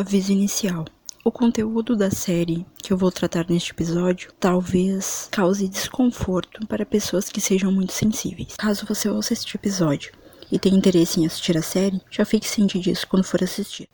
Aviso inicial. O conteúdo da série que eu vou tratar neste episódio talvez cause desconforto para pessoas que sejam muito sensíveis. Caso você ouça este episódio e tenha interesse em assistir a série, já fique ciente disso quando for assistir.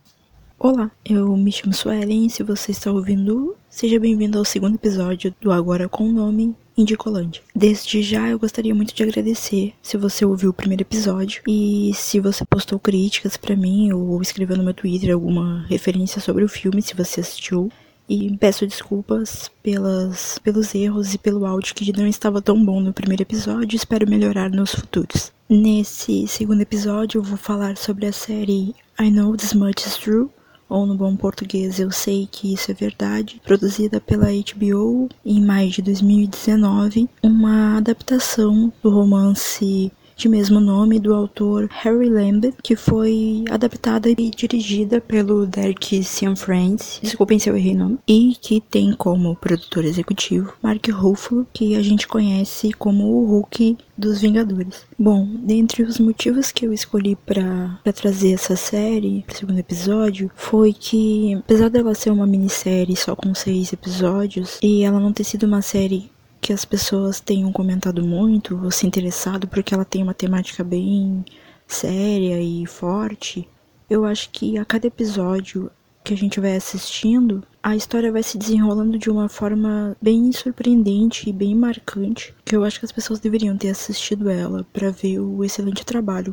Olá, eu me chamo Suelen e se você está ouvindo, seja bem-vindo ao segundo episódio do Agora com o Nome Indicolândia. Desde já eu gostaria muito de agradecer se você ouviu o primeiro episódio e se você postou críticas para mim ou escreveu no meu Twitter alguma referência sobre o filme, se você assistiu. E peço desculpas pelas, pelos erros e pelo áudio que não estava tão bom no primeiro episódio. Espero melhorar nos futuros. Nesse segundo episódio, eu vou falar sobre a série I Know This Much Is True, ou no bom português Eu Sei Que Isso é Verdade, produzida pela HBO em maio de 2019, uma adaptação do romance de mesmo nome do autor Harry Lambert, que foi adaptada e dirigida pelo Derek Cianfrance, desculpem se eu errei o nome, e que tem como produtor executivo Mark Ruffalo, que a gente conhece como o Hulk dos Vingadores. Bom, dentre os motivos que eu escolhi para trazer essa série, o segundo episódio, foi que, apesar dela ser uma minissérie só com seis episódios, e ela não ter sido uma série que as pessoas tenham comentado muito ou se interessado porque ela tem uma temática bem séria e forte. Eu acho que a cada episódio que a gente vai assistindo, a história vai se desenrolando de uma forma bem surpreendente e bem marcante, que eu acho que as pessoas deveriam ter assistido ela para ver o excelente trabalho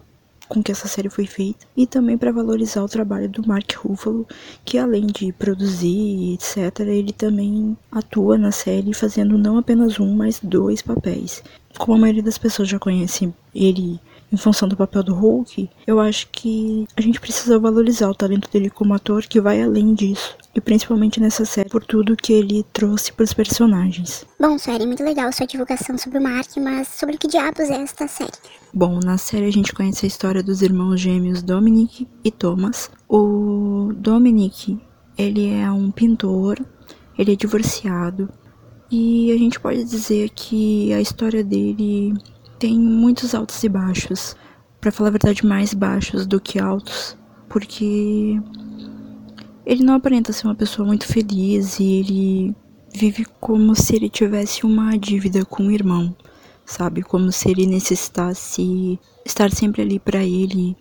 com que essa série foi feita e também para valorizar o trabalho do Mark Ruffalo, que além de produzir, etc, ele também atua na série fazendo não apenas um, mas dois papéis. Como a maioria das pessoas já conhece ele em função do papel do Hulk, eu acho que a gente precisa valorizar o talento dele como ator que vai além disso. E principalmente nessa série, por tudo que ele trouxe para os personagens. Bom, série, muito legal sua divulgação sobre o Mark, mas sobre que diabos é esta série? Bom, na série a gente conhece a história dos irmãos gêmeos Dominic e Thomas. O Dominic, ele é um pintor, ele é divorciado, e a gente pode dizer que a história dele tem muitos altos e baixos. Para falar a verdade, mais baixos do que altos, porque ele não aparenta ser uma pessoa muito feliz e ele vive como se ele tivesse uma dívida com o irmão, sabe? Como se ele necessitasse estar sempre ali para ele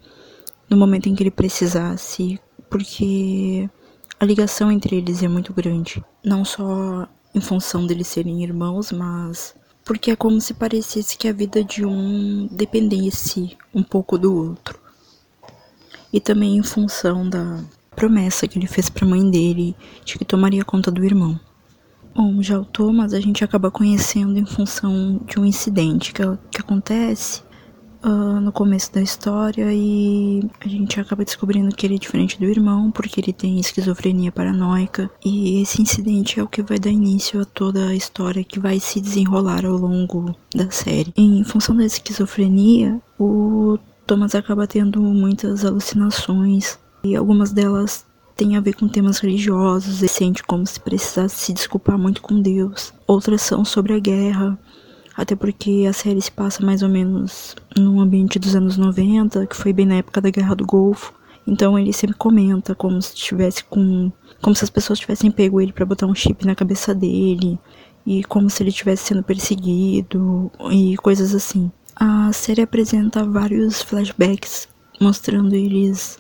no momento em que ele precisasse, porque a ligação entre eles é muito grande, não só em função deles serem irmãos, mas porque é como se parecesse que a vida de um dependesse um pouco do outro. E também em função da promessa que ele fez para a mãe dele de que tomaria conta do irmão. Bom, já o Thomas a gente acaba conhecendo em função de um incidente que, que acontece uh, no começo da história e a gente acaba descobrindo que ele é diferente do irmão porque ele tem esquizofrenia paranoica e esse incidente é o que vai dar início a toda a história que vai se desenrolar ao longo da série. Em função da esquizofrenia, o Thomas acaba tendo muitas alucinações e algumas delas têm a ver com temas religiosos, e sente como se precisasse se desculpar muito com Deus. Outras são sobre a guerra, até porque a série se passa mais ou menos num ambiente dos anos 90, que foi bem na época da Guerra do Golfo. Então ele sempre comenta como se tivesse com. como se as pessoas tivessem pego ele para botar um chip na cabeça dele. E como se ele estivesse sendo perseguido e coisas assim. A série apresenta vários flashbacks mostrando eles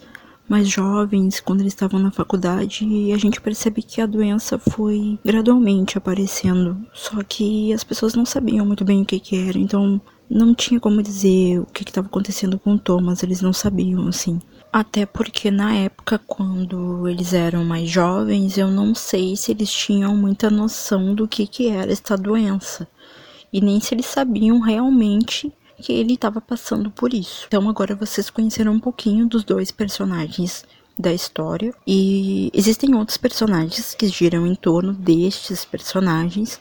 mais jovens, quando eles estavam na faculdade, e a gente percebe que a doença foi gradualmente aparecendo. Só que as pessoas não sabiam muito bem o que, que era, então não tinha como dizer o que estava acontecendo com o Thomas, eles não sabiam, assim. Até porque na época, quando eles eram mais jovens, eu não sei se eles tinham muita noção do que, que era esta doença. E nem se eles sabiam realmente que ele estava passando por isso. Então agora vocês conheceram um pouquinho dos dois personagens da história e existem outros personagens que giram em torno destes personagens,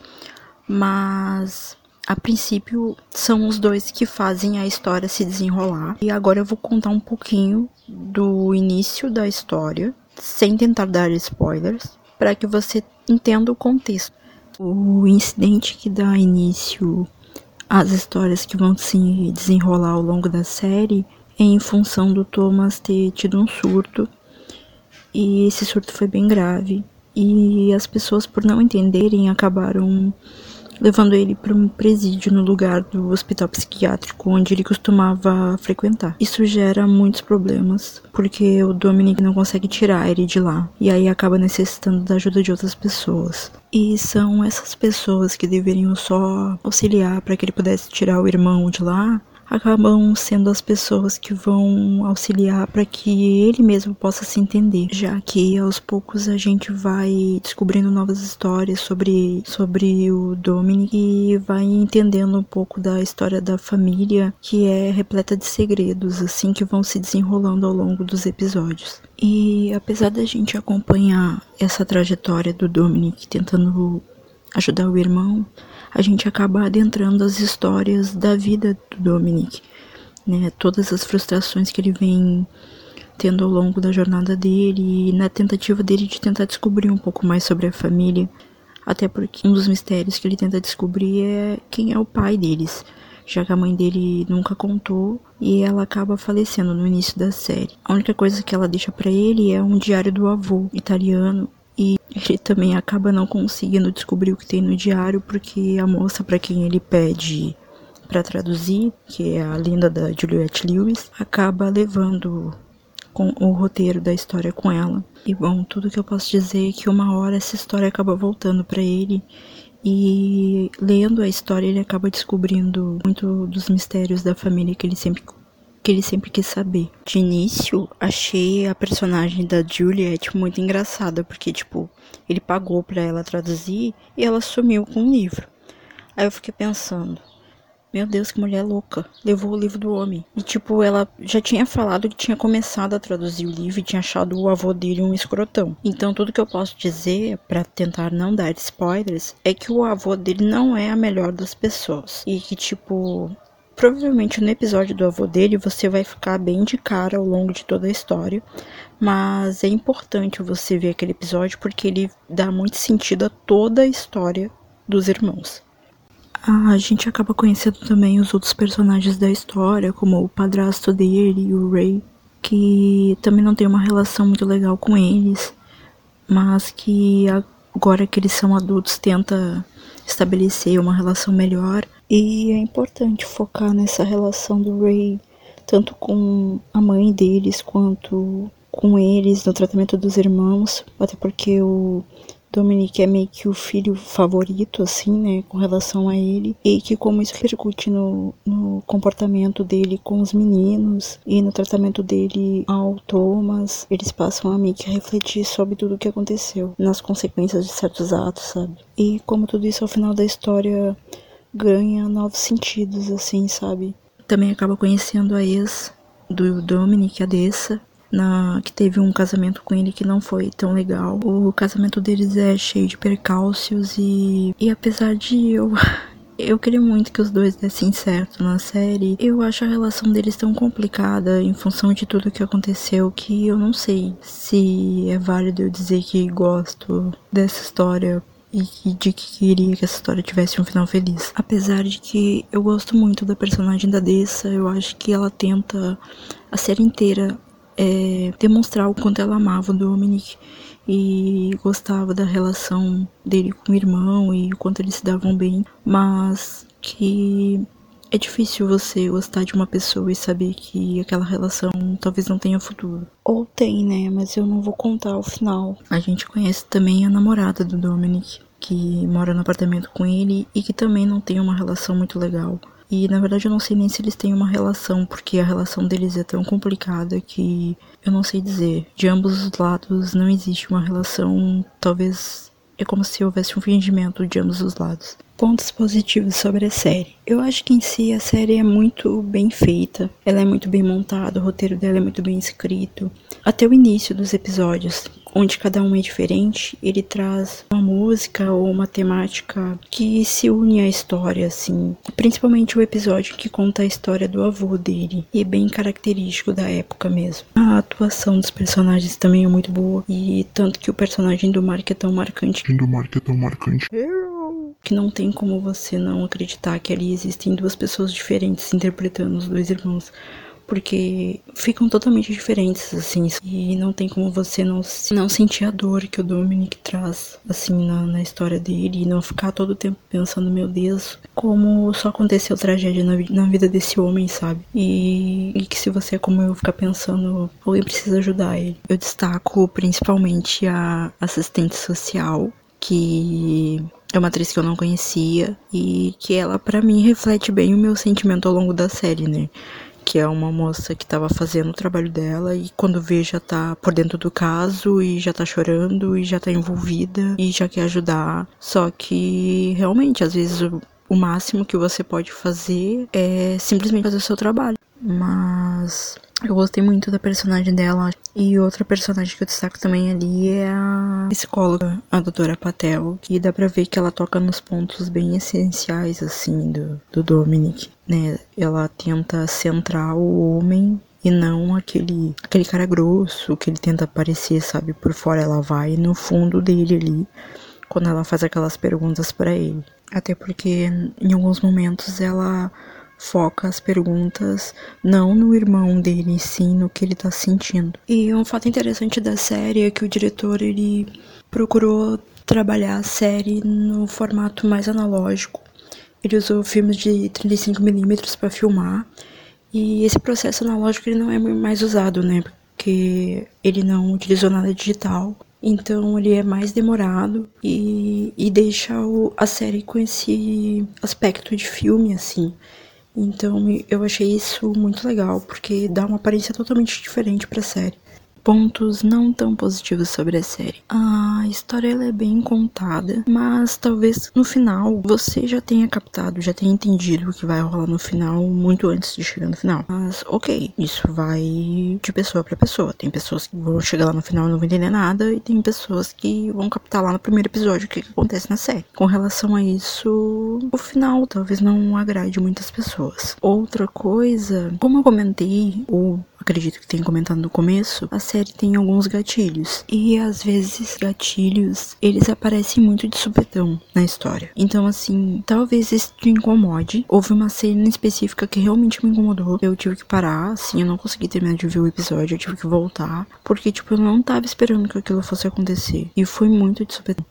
mas a princípio são os dois que fazem a história se desenrolar. E agora eu vou contar um pouquinho do início da história, sem tentar dar spoilers, para que você entenda o contexto. O incidente que dá início as histórias que vão se desenrolar ao longo da série em função do Thomas ter tido um surto E esse surto foi bem grave. E as pessoas, por não entenderem, acabaram levando ele para um presídio no lugar do hospital psiquiátrico onde ele costumava frequentar. Isso gera muitos problemas, porque o Dominic não consegue tirar ele de lá, e aí acaba necessitando da ajuda de outras pessoas. E são essas pessoas que deveriam só auxiliar para que ele pudesse tirar o irmão de lá, acabam sendo as pessoas que vão auxiliar para que ele mesmo possa se entender, já que aos poucos a gente vai descobrindo novas histórias sobre, sobre o Dominic e vai entendendo um pouco da história da família, que é repleta de segredos, assim que vão se desenrolando ao longo dos episódios. E apesar da gente acompanhar essa trajetória do Dominic tentando ajudar o irmão, a gente acaba adentrando as histórias da vida do Dominic, né? Todas as frustrações que ele vem tendo ao longo da jornada dele e na tentativa dele de tentar descobrir um pouco mais sobre a família, até porque um dos mistérios que ele tenta descobrir é quem é o pai deles, já que a mãe dele nunca contou e ela acaba falecendo no início da série. A única coisa que ela deixa para ele é um diário do avô italiano e ele também acaba não conseguindo descobrir o que tem no diário porque a moça para quem ele pede para traduzir, que é a lenda da Juliette Lewis, acaba levando com o roteiro da história com ela. E bom, tudo que eu posso dizer é que uma hora essa história acaba voltando para ele e lendo a história ele acaba descobrindo muito dos mistérios da família que ele sempre que ele sempre quis saber. De início, achei a personagem da Juliet muito engraçada, porque, tipo, ele pagou pra ela traduzir e ela sumiu com o livro. Aí eu fiquei pensando, meu Deus, que mulher louca. Levou o livro do homem. E, tipo, ela já tinha falado que tinha começado a traduzir o livro e tinha achado o avô dele um escrotão. Então, tudo que eu posso dizer, para tentar não dar spoilers, é que o avô dele não é a melhor das pessoas. E que, tipo, Provavelmente no episódio do avô dele você vai ficar bem de cara ao longo de toda a história, mas é importante você ver aquele episódio porque ele dá muito sentido a toda a história dos irmãos. A gente acaba conhecendo também os outros personagens da história, como o padrasto dele e o Ray, que também não tem uma relação muito legal com eles, mas que agora que eles são adultos tenta estabelecer uma relação melhor e é importante focar nessa relação do Ray, tanto com a mãe deles quanto com eles, no tratamento dos irmãos, até porque o Dominic é meio que o filho favorito, assim, né, com relação a ele, e que como isso repercute no, no comportamento dele com os meninos e no tratamento dele ao Thomas, eles passam a meio que refletir sobre tudo o que aconteceu, nas consequências de certos atos, sabe? E como tudo isso ao final da história ganha novos sentidos, assim, sabe? Também acaba conhecendo a ex do Dominic, a Dessa, na, que teve um casamento com ele que não foi tão legal. O casamento deles é cheio de percalços e, e apesar de eu. Eu queria muito que os dois dessem certo na série. Eu acho a relação deles tão complicada em função de tudo que aconteceu que eu não sei se é válido eu dizer que gosto dessa história e de que queria que essa história tivesse um final feliz. Apesar de que eu gosto muito da personagem da Dessa, eu acho que ela tenta a série inteira é, demonstrar o quanto ela amava o Dominic e gostava da relação dele com o irmão e o quanto eles se davam bem, mas que é difícil você gostar de uma pessoa e saber que aquela relação talvez não tenha futuro. Ou tem, né? Mas eu não vou contar o final. A gente conhece também a namorada do Dominic, que mora no apartamento com ele e que também não tem uma relação muito legal. E na verdade eu não sei nem se eles têm uma relação, porque a relação deles é tão complicada que eu não sei dizer. De ambos os lados não existe uma relação, talvez é como se houvesse um fingimento de ambos os lados pontos positivos sobre a série. Eu acho que em si a série é muito bem feita, ela é muito bem montada, o roteiro dela é muito bem escrito. Até o início dos episódios, onde cada um é diferente, ele traz uma música ou uma temática que se une à história, assim. Principalmente o episódio que conta a história do avô dele, e é bem característico da época mesmo. A atuação dos personagens também é muito boa, e tanto que o personagem do Mark é tão marcante. do Mark é tão marcante que não tem como você não acreditar que ali existem duas pessoas diferentes interpretando os dois irmãos. porque ficam totalmente diferentes, assim, e não tem como você não, não sentir a dor que o Dominic traz, assim, na, na história dele, e não ficar todo o tempo pensando, meu Deus, como só aconteceu tragédia na, na vida desse homem, sabe? E, e que se você é como eu ficar pensando, alguém precisa ajudar ele. Eu destaco principalmente a assistente social, que é uma atriz que eu não conhecia e que ela para mim reflete bem o meu sentimento ao longo da série, né? Que é uma moça que tava fazendo o trabalho dela e quando vê já tá por dentro do caso e já tá chorando e já tá envolvida e já quer ajudar. Só que realmente às vezes o, o máximo que você pode fazer é simplesmente fazer o seu trabalho. Mas eu gostei muito da personagem dela. E outra personagem que eu destaco também ali é a psicóloga, a doutora Patel, que dá pra ver que ela toca nos pontos bem essenciais, assim, do, do Dominic, né? Ela tenta centrar o homem e não aquele, aquele cara grosso que ele tenta parecer, sabe? Por fora ela vai no fundo dele ali, quando ela faz aquelas perguntas para ele. Até porque em alguns momentos ela foca as perguntas não no irmão dele, sim no que ele tá sentindo. E um fato interessante da série é que o diretor ele procurou trabalhar a série no formato mais analógico. Ele usou filmes de 35mm para filmar. E esse processo analógico ele não é mais usado, né? Porque ele não utilizou nada digital. Então ele é mais demorado e, e deixa o, a série com esse aspecto de filme, assim. Então eu achei isso muito legal, porque dá uma aparência totalmente diferente pra série pontos não tão positivos sobre a série. A história é bem contada, mas talvez no final você já tenha captado, já tenha entendido o que vai rolar no final muito antes de chegar no final. Mas ok, isso vai de pessoa para pessoa. Tem pessoas que vão chegar lá no final e não vão entender nada, e tem pessoas que vão captar lá no primeiro episódio o que acontece na série. Com relação a isso, o final talvez não agrade muitas pessoas. Outra coisa, como eu comentei, o acredito que tenha comentado no começo, a série tem alguns gatilhos. E às vezes gatilhos, eles aparecem muito de supetão na história. Então assim, talvez isso te incomode. Houve uma cena específica que realmente me incomodou. Eu tive que parar, assim, eu não consegui terminar de ver o episódio, eu tive que voltar, porque tipo, eu não tava esperando que aquilo fosse acontecer. E foi muito de supetão.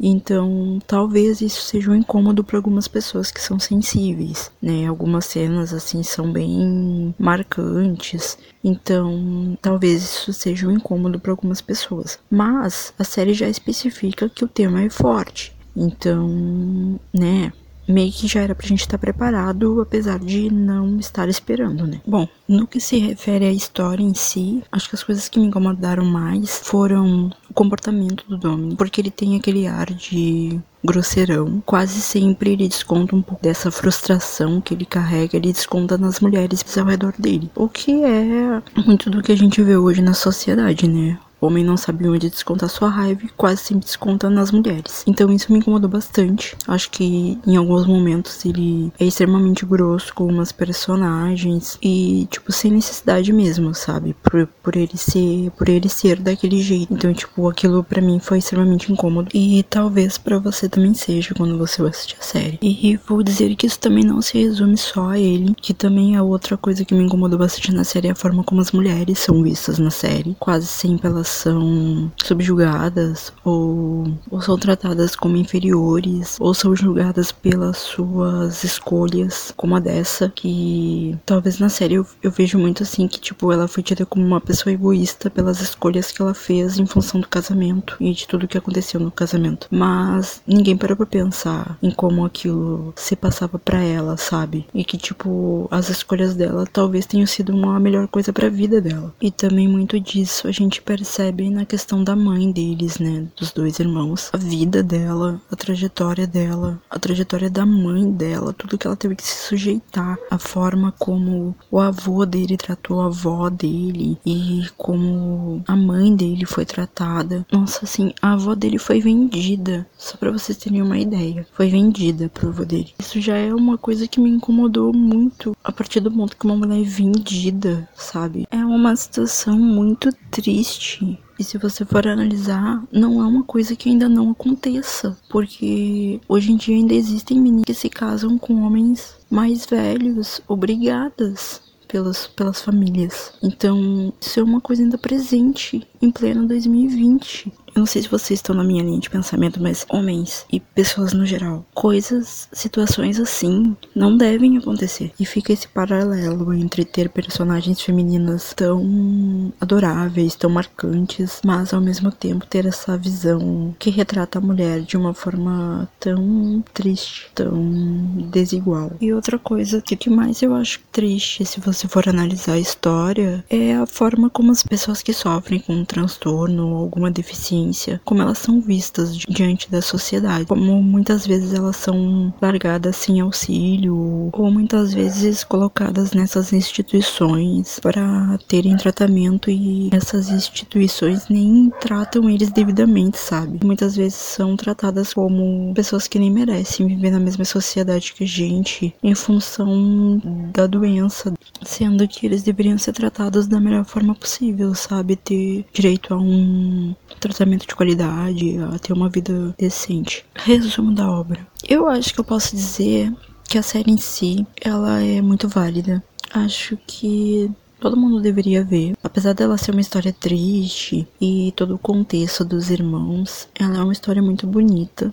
Então, talvez isso seja um incômodo para algumas pessoas que são sensíveis, né? Algumas cenas assim são bem marcantes. Então, talvez isso seja um incômodo para algumas pessoas. Mas a série já especifica que o tema é forte. Então, né, meio que já era pra gente estar preparado, apesar de não estar esperando, né? Bom, no que se refere à história em si, acho que as coisas que me incomodaram mais foram o comportamento do Dominic, porque ele tem aquele ar de grosseirão. Quase sempre ele desconta um pouco dessa frustração que ele carrega, ele desconta nas mulheres ao redor dele. O que é muito do que a gente vê hoje na sociedade, né? O homem não sabia onde descontar sua raiva e quase sempre desconta nas mulheres. Então isso me incomodou bastante. Acho que em alguns momentos ele é extremamente grosso com umas personagens e tipo sem necessidade mesmo, sabe? Por, por ele ser, por ele ser daquele jeito. Então, tipo, aquilo para mim foi extremamente incômodo e talvez para você também seja quando você assistir a série. E vou dizer que isso também não se resume só a ele, que também é outra coisa que me incomodou bastante na série é a forma como as mulheres são vistas na série, quase sempre elas são subjugadas ou, ou são tratadas como inferiores ou são julgadas pelas suas escolhas, como a dessa, que talvez na série eu, eu vejo muito assim que tipo ela foi tida como uma pessoa egoísta pelas escolhas que ela fez em função do casamento e de tudo que aconteceu no casamento. Mas ninguém parou pra pensar em como aquilo se passava para ela, sabe? E que tipo as escolhas dela talvez tenham sido uma melhor coisa para a vida dela. E também muito disso a gente percebe percebe na questão da mãe deles, né? Dos dois irmãos. A vida dela, a trajetória dela, a trajetória da mãe dela, tudo que ela teve que se sujeitar, a forma como o avô dele tratou a avó dele e como a mãe dele foi tratada. Nossa, assim, a avó dele foi vendida, só para vocês terem uma ideia. Foi vendida pro avô dele. Isso já é uma coisa que me incomodou muito a partir do ponto que uma mulher é vendida, sabe? É uma situação muito triste e se você for analisar, não é uma coisa que ainda não aconteça, porque hoje em dia ainda existem meninas que se casam com homens mais velhos, obrigadas pelas, pelas famílias. Então, isso é uma coisa ainda presente em pleno 2020. Eu não sei se vocês estão na minha linha de pensamento, mas homens e pessoas no geral, coisas, situações assim não devem acontecer. E fica esse paralelo entre ter personagens femininas tão adoráveis, tão marcantes, mas ao mesmo tempo ter essa visão que retrata a mulher de uma forma tão triste, tão desigual. E outra coisa que, que mais eu acho triste, se você for analisar a história, é a forma como as pessoas que sofrem com um transtorno ou alguma deficiência, como elas são vistas diante da sociedade. Como muitas vezes elas são largadas sem auxílio, ou muitas vezes colocadas nessas instituições para terem tratamento e essas instituições nem tratam eles devidamente, sabe? Muitas vezes são tratadas como pessoas que nem merecem viver na mesma sociedade que a gente em função da doença, sendo que eles deveriam ser tratados da melhor forma possível, sabe? Ter direito a um tratamento de qualidade, a ter uma vida decente. Resumo da obra. Eu acho que eu posso dizer que a série em si, ela é muito válida. Acho que todo mundo deveria ver. Apesar dela ser uma história triste e todo o contexto dos irmãos, ela é uma história muito bonita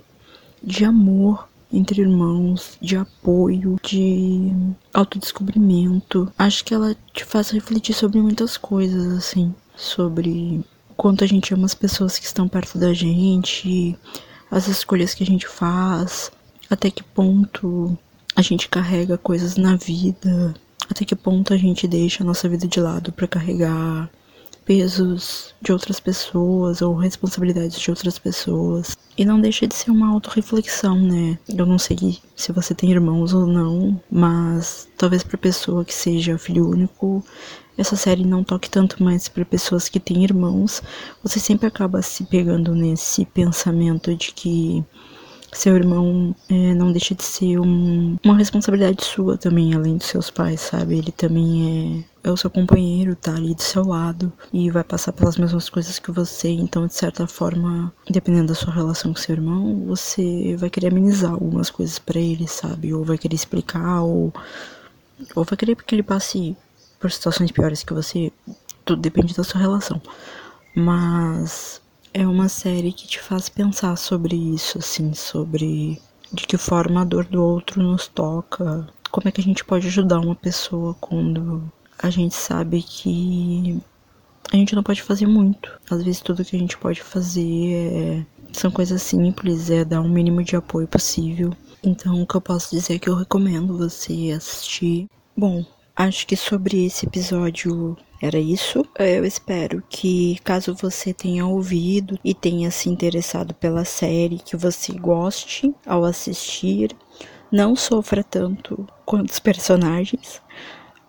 de amor entre irmãos, de apoio, de autodescobrimento. Acho que ela te faz refletir sobre muitas coisas, assim, sobre quanto a gente ama as pessoas que estão perto da gente, as escolhas que a gente faz, até que ponto a gente carrega coisas na vida, até que ponto a gente deixa a nossa vida de lado para carregar pesos de outras pessoas ou responsabilidades de outras pessoas. E não deixa de ser uma autorreflexão, né? Eu não sei se você tem irmãos ou não, mas talvez para pessoa que seja filho único, essa série não toque tanto mais para pessoas que têm irmãos. Você sempre acaba se pegando nesse pensamento de que seu irmão é, não deixa de ser um, uma responsabilidade sua também, além dos seus pais, sabe? Ele também é, é o seu companheiro, tá ali do seu lado e vai passar pelas mesmas coisas que você, então, de certa forma, dependendo da sua relação com seu irmão, você vai querer amenizar algumas coisas para ele, sabe? Ou vai querer explicar, ou, ou vai querer que ele passe por situações piores que você. Tudo depende da sua relação. Mas é uma série que te faz pensar sobre isso, assim, sobre de que forma a dor do outro nos toca, como é que a gente pode ajudar uma pessoa quando a gente sabe que a gente não pode fazer muito. Às vezes tudo que a gente pode fazer é... são coisas simples, é dar o um mínimo de apoio possível. Então o que eu posso dizer é que eu recomendo você assistir. Bom, acho que sobre esse episódio era isso. Eu espero que, caso você tenha ouvido e tenha se interessado pela série, que você goste ao assistir, não sofra tanto quanto os personagens,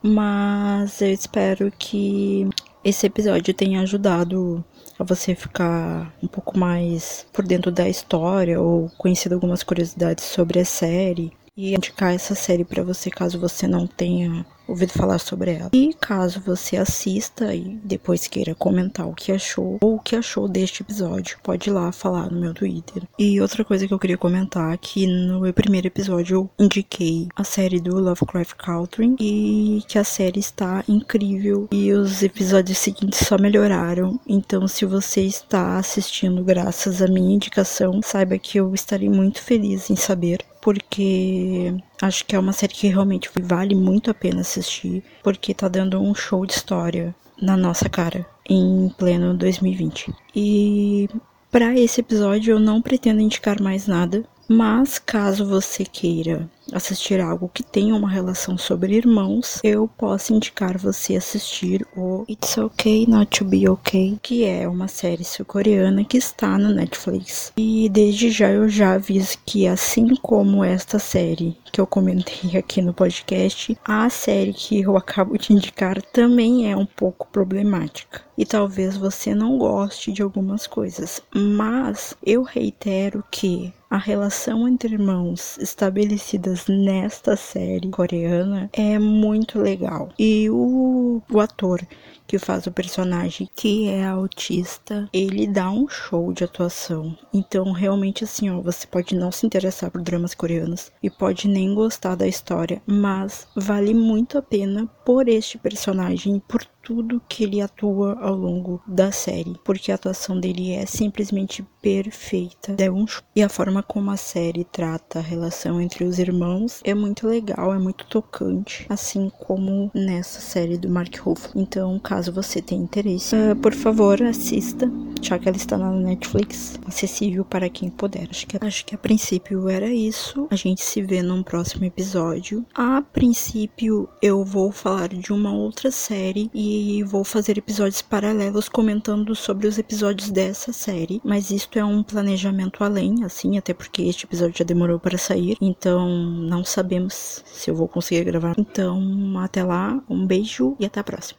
mas eu espero que esse episódio tenha ajudado a você ficar um pouco mais por dentro da história ou conhecer algumas curiosidades sobre a série e indicar essa série para você caso você não tenha ouvido falar sobre ela. E caso você assista e depois queira comentar o que achou ou o que achou deste episódio, pode ir lá falar no meu Twitter. E outra coisa que eu queria comentar é que no primeiro episódio eu indiquei a série do Lovecraft Country e que a série está incrível e os episódios seguintes só melhoraram. Então, se você está assistindo graças à minha indicação, saiba que eu estarei muito feliz em saber porque acho que é uma série que realmente vale muito a pena assistir, porque tá dando um show de história na nossa cara em pleno 2020. E para esse episódio eu não pretendo indicar mais nada, mas caso você queira assistir algo que tenha uma relação sobre irmãos, eu posso indicar você assistir o It's Okay Not to Be Okay, que é uma série sul-coreana que está no Netflix. E desde já eu já aviso que assim como esta série que eu comentei aqui no podcast, a série que eu acabo de indicar também é um pouco problemática. E talvez você não goste de algumas coisas, mas eu reitero que a relação entre irmãos estabelecidas nesta série coreana é muito legal. E o, o ator que faz o personagem que é autista, ele dá um show de atuação. Então, realmente assim, ó, você pode não se interessar por dramas coreanos e pode nem gostar da história, mas vale muito a pena por este personagem, por tudo que ele atua ao longo da série, porque a atuação dele é simplesmente perfeita. É um e a forma como a série trata a relação entre os irmãos é muito legal, é muito tocante, assim como nessa série do Mark Ruffalo. Então, caso você tenha interesse, uh, por favor, assista, já que ela está na Netflix, acessível para quem puder. Acho que, acho que a princípio era isso. A gente se vê num próximo episódio. A princípio, eu vou falar de uma outra série e vou fazer episódios paralelos comentando sobre os episódios dessa série, mas isto é um planejamento além, assim, até porque este episódio já demorou para sair, então não sabemos se eu vou conseguir gravar. Então, até lá, um beijo e até a próxima.